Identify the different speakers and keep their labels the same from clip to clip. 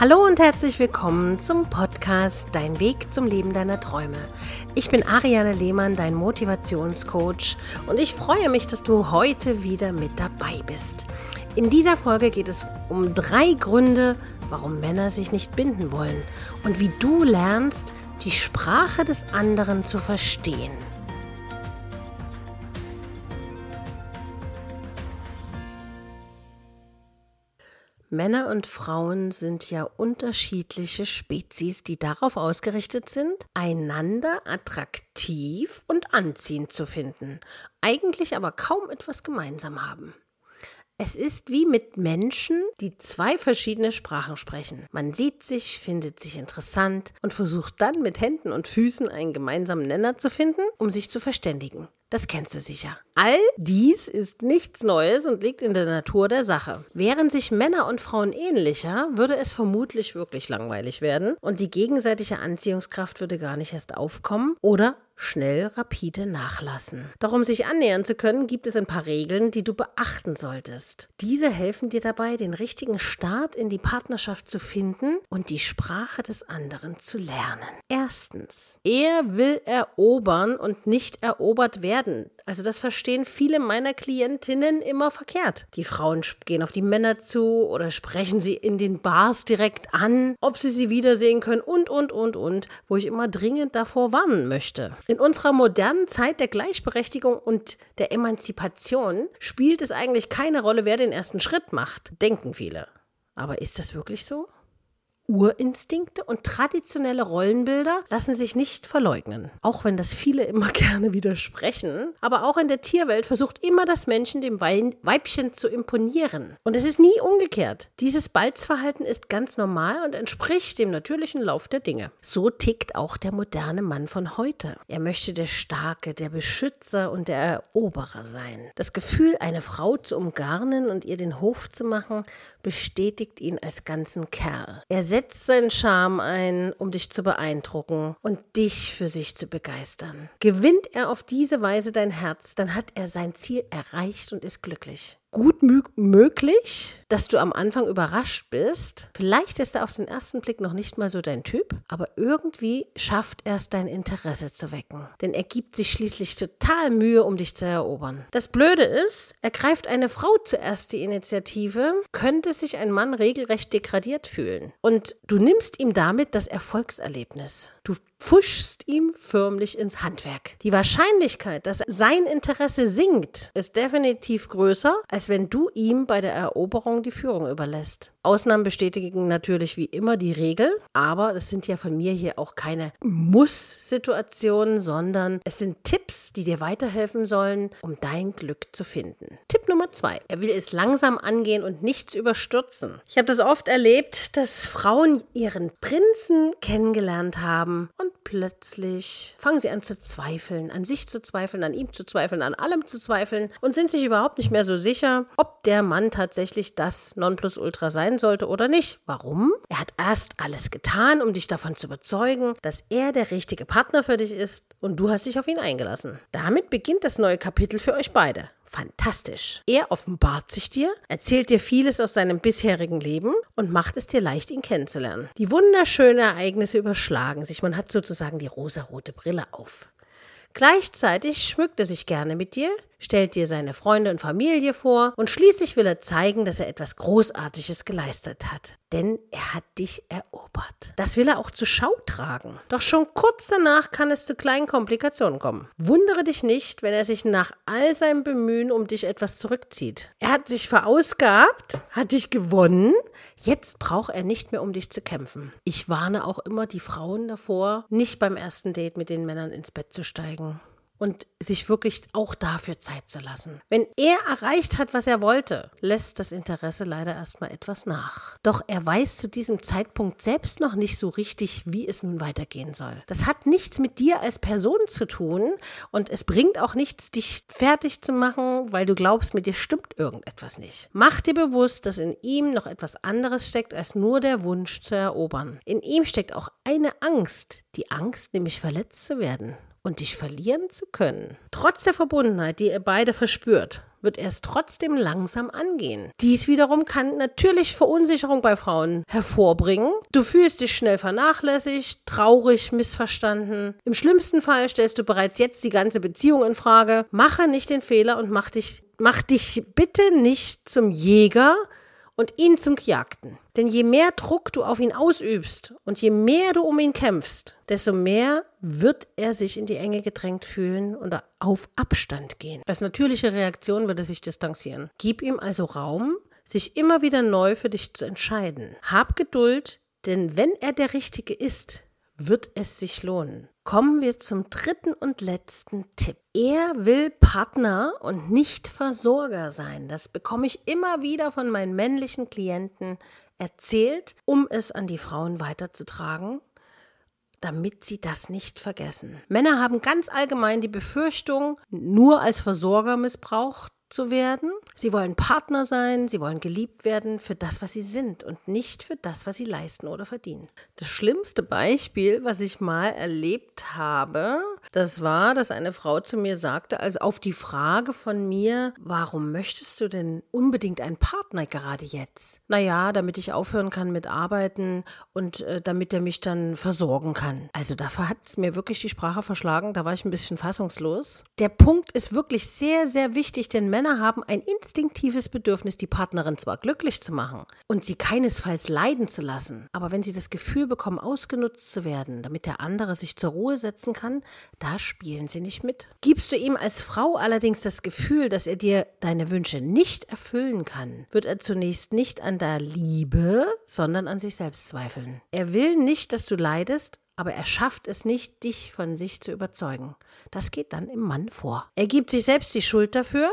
Speaker 1: Hallo und herzlich willkommen zum Podcast Dein Weg zum Leben deiner Träume. Ich bin Ariane Lehmann, dein Motivationscoach und ich freue mich, dass du heute wieder mit dabei bist. In dieser Folge geht es um drei Gründe, warum Männer sich nicht binden wollen und wie du lernst, die Sprache des anderen zu verstehen. Männer und Frauen sind ja unterschiedliche Spezies, die darauf ausgerichtet sind, einander attraktiv und anziehend zu finden, eigentlich aber kaum etwas gemeinsam haben. Es ist wie mit Menschen, die zwei verschiedene Sprachen sprechen. Man sieht sich, findet sich interessant und versucht dann mit Händen und Füßen einen gemeinsamen Nenner zu finden, um sich zu verständigen. Das kennst du sicher. All dies ist nichts Neues und liegt in der Natur der Sache. Wären sich Männer und Frauen ähnlicher, würde es vermutlich wirklich langweilig werden und die gegenseitige Anziehungskraft würde gar nicht erst aufkommen oder schnell rapide nachlassen. Doch um sich annähern zu können, gibt es ein paar Regeln, die du beachten solltest. Diese helfen dir dabei, den richtigen Start in die Partnerschaft zu finden und die Sprache des anderen zu lernen. Erstens, er will erobern und nicht erobert werden. Also das verstehen viele meiner Klientinnen immer verkehrt. Die Frauen gehen auf die Männer zu oder sprechen sie in den Bars direkt an, ob sie sie wiedersehen können und, und, und, und, wo ich immer dringend davor warnen möchte. In unserer modernen Zeit der Gleichberechtigung und der Emanzipation spielt es eigentlich keine Rolle, wer den ersten Schritt macht, denken viele. Aber ist das wirklich so? Urinstinkte und traditionelle Rollenbilder lassen sich nicht verleugnen. Auch wenn das viele immer gerne widersprechen. Aber auch in der Tierwelt versucht immer das Männchen dem Weibchen zu imponieren. Und es ist nie umgekehrt. Dieses Balzverhalten ist ganz normal und entspricht dem natürlichen Lauf der Dinge. So tickt auch der moderne Mann von heute. Er möchte der Starke, der Beschützer und der Eroberer sein. Das Gefühl, eine Frau zu umgarnen und ihr den Hof zu machen, bestätigt ihn als ganzen Kerl. Er setzt seinen Charme ein, um dich zu beeindrucken und dich für sich zu begeistern. Gewinnt er auf diese Weise dein Herz, dann hat er sein Ziel erreicht und ist glücklich gut möglich, dass du am Anfang überrascht bist. Vielleicht ist er auf den ersten Blick noch nicht mal so dein Typ, aber irgendwie schafft er es, dein Interesse zu wecken. Denn er gibt sich schließlich total Mühe, um dich zu erobern. Das Blöde ist, ergreift eine Frau zuerst die Initiative, könnte sich ein Mann regelrecht degradiert fühlen. Und du nimmst ihm damit das Erfolgserlebnis. Du pfuschst ihm förmlich ins Handwerk. Die Wahrscheinlichkeit, dass sein Interesse sinkt, ist definitiv größer, als wenn du ihm bei der Eroberung die Führung überlässt. Ausnahmen bestätigen natürlich wie immer die Regel, aber das sind ja von mir hier auch keine Muss-Situationen, sondern es sind Tipps, die dir weiterhelfen sollen, um dein Glück zu finden. Tipp Nummer zwei. Er will es langsam angehen und nichts überstürzen. Ich habe das oft erlebt, dass Frauen ihren Prinzen kennengelernt haben und plötzlich fangen sie an zu zweifeln, an sich zu zweifeln, an ihm zu zweifeln, an allem zu zweifeln und sind sich überhaupt nicht mehr so sicher, ob der Mann tatsächlich das Nonplusultra sein sollte oder nicht. Warum? Er hat erst alles getan, um dich davon zu überzeugen, dass er der richtige Partner für dich ist und du hast dich auf ihn eingelassen. Damit beginnt das neue Kapitel für euch beide. Fantastisch. Er offenbart sich dir, erzählt dir vieles aus seinem bisherigen Leben und macht es dir leicht, ihn kennenzulernen. Die wunderschönen Ereignisse überschlagen sich. Man hat sozusagen die rosarote Brille auf. Gleichzeitig schmückt er sich gerne mit dir, stellt dir seine Freunde und Familie vor und schließlich will er zeigen, dass er etwas Großartiges geleistet hat. Denn er hat dich erobert. Das will er auch zur Schau tragen. Doch schon kurz danach kann es zu kleinen Komplikationen kommen. Wundere dich nicht, wenn er sich nach all seinem Bemühen um dich etwas zurückzieht. Er hat sich verausgabt, hat dich gewonnen, jetzt braucht er nicht mehr um dich zu kämpfen. Ich warne auch immer die Frauen davor, nicht beim ersten Date mit den Männern ins Bett zu steigen und sich wirklich auch dafür Zeit zu lassen. Wenn er erreicht hat, was er wollte, lässt das Interesse leider erstmal etwas nach. Doch er weiß zu diesem Zeitpunkt selbst noch nicht so richtig, wie es nun weitergehen soll. Das hat nichts mit dir als Person zu tun und es bringt auch nichts, dich fertig zu machen, weil du glaubst, mit dir stimmt irgendetwas nicht. Mach dir bewusst, dass in ihm noch etwas anderes steckt als nur der Wunsch zu erobern. In ihm steckt auch eine Angst, die Angst, nämlich verletzt zu werden und dich verlieren zu können. Trotz der Verbundenheit, die ihr beide verspürt, wird er es trotzdem langsam angehen. Dies wiederum kann natürlich Verunsicherung bei Frauen hervorbringen. Du fühlst dich schnell vernachlässigt, traurig, missverstanden. Im schlimmsten Fall stellst du bereits jetzt die ganze Beziehung in Frage. Mache nicht den Fehler und mach dich, mach dich bitte nicht zum Jäger, und ihn zum Gejagten. Denn je mehr Druck du auf ihn ausübst und je mehr du um ihn kämpfst, desto mehr wird er sich in die Enge gedrängt fühlen und auf Abstand gehen. Als natürliche Reaktion wird er sich distanzieren. Gib ihm also Raum, sich immer wieder neu für dich zu entscheiden. Hab Geduld, denn wenn er der Richtige ist, wird es sich lohnen. Kommen wir zum dritten und letzten Tipp. Er will Partner und nicht Versorger sein. Das bekomme ich immer wieder von meinen männlichen Klienten erzählt, um es an die Frauen weiterzutragen damit sie das nicht vergessen. Männer haben ganz allgemein die Befürchtung, nur als Versorger missbraucht zu werden. Sie wollen Partner sein, sie wollen geliebt werden für das, was sie sind und nicht für das, was sie leisten oder verdienen. Das schlimmste Beispiel, was ich mal erlebt habe, das war, dass eine Frau zu mir sagte, also auf die Frage von mir, warum möchtest du denn unbedingt einen Partner gerade jetzt? Naja, damit ich aufhören kann mit Arbeiten und äh, damit er mich dann versorgen kann. Also dafür hat es mir wirklich die Sprache verschlagen, da war ich ein bisschen fassungslos. Der Punkt ist wirklich sehr, sehr wichtig, denn Männer haben ein instinktives Bedürfnis, die Partnerin zwar glücklich zu machen und sie keinesfalls leiden zu lassen, aber wenn sie das Gefühl bekommen, ausgenutzt zu werden, damit der andere sich zur Ruhe setzen kann, da spielen sie nicht mit. Gibst du ihm als Frau allerdings das Gefühl, dass er dir deine Wünsche nicht erfüllen kann, wird er zunächst nicht an der Liebe, sondern an sich selbst zweifeln. Er will nicht, dass du leidest, aber er schafft es nicht, dich von sich zu überzeugen. Das geht dann im Mann vor. Er gibt sich selbst die Schuld dafür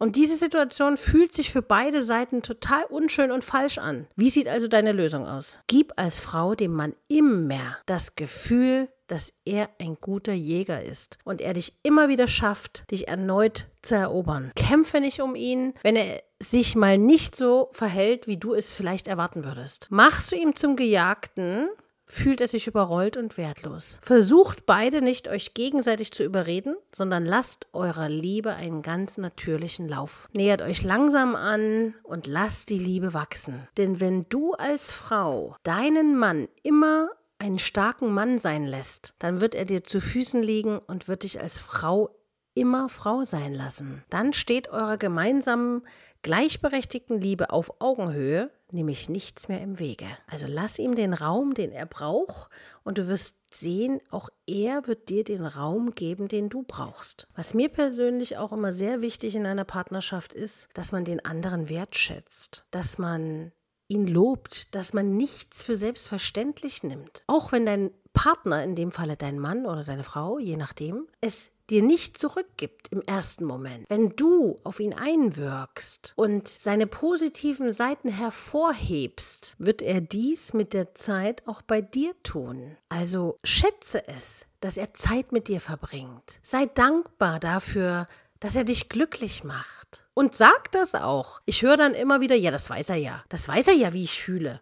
Speaker 1: und diese Situation fühlt sich für beide Seiten total unschön und falsch an. Wie sieht also deine Lösung aus? Gib als Frau dem Mann immer das Gefühl, dass er ein guter Jäger ist und er dich immer wieder schafft, dich erneut zu erobern. Kämpfe nicht um ihn, wenn er sich mal nicht so verhält, wie du es vielleicht erwarten würdest. Machst du ihm zum Gejagten, fühlt er sich überrollt und wertlos. Versucht beide nicht, euch gegenseitig zu überreden, sondern lasst eurer Liebe einen ganz natürlichen Lauf. Nähert euch langsam an und lasst die Liebe wachsen. Denn wenn du als Frau deinen Mann immer einen starken Mann sein lässt, dann wird er dir zu Füßen liegen und wird dich als Frau immer Frau sein lassen. Dann steht eurer gemeinsamen gleichberechtigten Liebe auf Augenhöhe nämlich nichts mehr im Wege. Also lass ihm den Raum, den er braucht, und du wirst sehen, auch er wird dir den Raum geben, den du brauchst. Was mir persönlich auch immer sehr wichtig in einer Partnerschaft ist, dass man den anderen wertschätzt, dass man ihn lobt, dass man nichts für selbstverständlich nimmt. Auch wenn dein Partner, in dem Falle dein Mann oder deine Frau, je nachdem, es dir nicht zurückgibt im ersten Moment. Wenn du auf ihn einwirkst und seine positiven Seiten hervorhebst, wird er dies mit der Zeit auch bei dir tun. Also schätze es, dass er Zeit mit dir verbringt. Sei dankbar dafür, dass er dich glücklich macht. Und sag das auch. Ich höre dann immer wieder, ja, das weiß er ja. Das weiß er ja, wie ich fühle.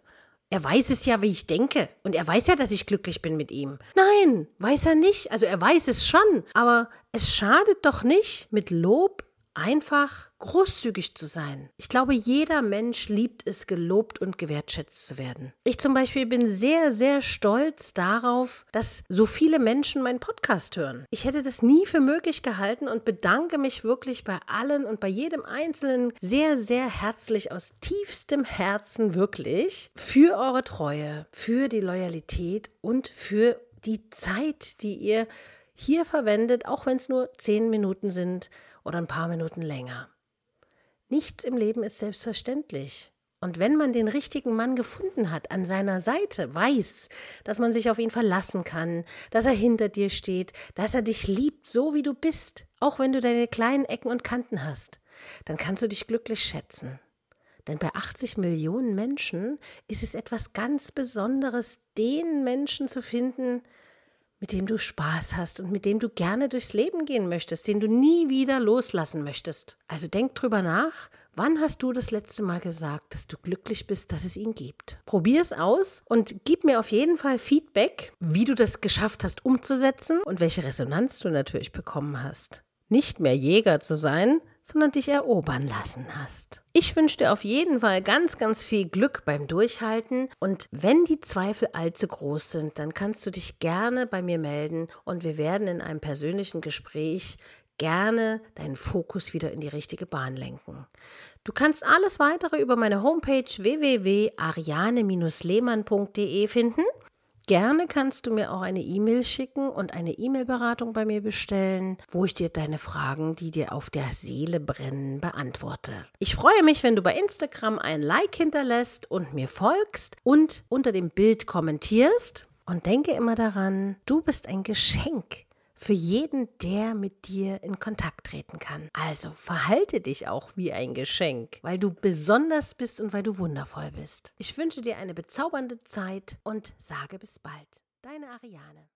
Speaker 1: Er weiß es ja, wie ich denke. Und er weiß ja, dass ich glücklich bin mit ihm. Nein, weiß er nicht. Also er weiß es schon. Aber es schadet doch nicht, mit Lob einfach großzügig zu sein. Ich glaube, jeder Mensch liebt es, gelobt und gewertschätzt zu werden. Ich zum Beispiel bin sehr, sehr stolz darauf, dass so viele Menschen meinen Podcast hören. Ich hätte das nie für möglich gehalten und bedanke mich wirklich bei allen und bei jedem Einzelnen sehr, sehr herzlich aus tiefstem Herzen wirklich für eure Treue, für die Loyalität und für die Zeit, die ihr hier verwendet, auch wenn es nur zehn Minuten sind oder ein paar Minuten länger. Nichts im Leben ist selbstverständlich. Und wenn man den richtigen Mann gefunden hat, an seiner Seite, weiß, dass man sich auf ihn verlassen kann, dass er hinter dir steht, dass er dich liebt, so wie du bist, auch wenn du deine kleinen Ecken und Kanten hast, dann kannst du dich glücklich schätzen. Denn bei 80 Millionen Menschen ist es etwas ganz Besonderes, den Menschen zu finden, mit dem du Spaß hast und mit dem du gerne durchs Leben gehen möchtest, den du nie wieder loslassen möchtest. Also denk drüber nach, wann hast du das letzte Mal gesagt, dass du glücklich bist, dass es ihn gibt? Probier es aus und gib mir auf jeden Fall Feedback, wie du das geschafft hast umzusetzen und welche Resonanz du natürlich bekommen hast. Nicht mehr Jäger zu sein, sondern dich erobern lassen hast. Ich wünsche dir auf jeden Fall ganz, ganz viel Glück beim Durchhalten und wenn die Zweifel allzu groß sind, dann kannst du dich gerne bei mir melden und wir werden in einem persönlichen Gespräch gerne deinen Fokus wieder in die richtige Bahn lenken. Du kannst alles weitere über meine Homepage www.ariane-lehmann.de finden. Gerne kannst du mir auch eine E-Mail schicken und eine E-Mail-Beratung bei mir bestellen, wo ich dir deine Fragen, die dir auf der Seele brennen, beantworte. Ich freue mich, wenn du bei Instagram ein Like hinterlässt und mir folgst und unter dem Bild kommentierst. Und denke immer daran, du bist ein Geschenk für jeden, der mit dir in Kontakt treten kann. Also verhalte dich auch wie ein Geschenk, weil du besonders bist und weil du wundervoll bist. Ich wünsche dir eine bezaubernde Zeit und sage bis bald. Deine Ariane.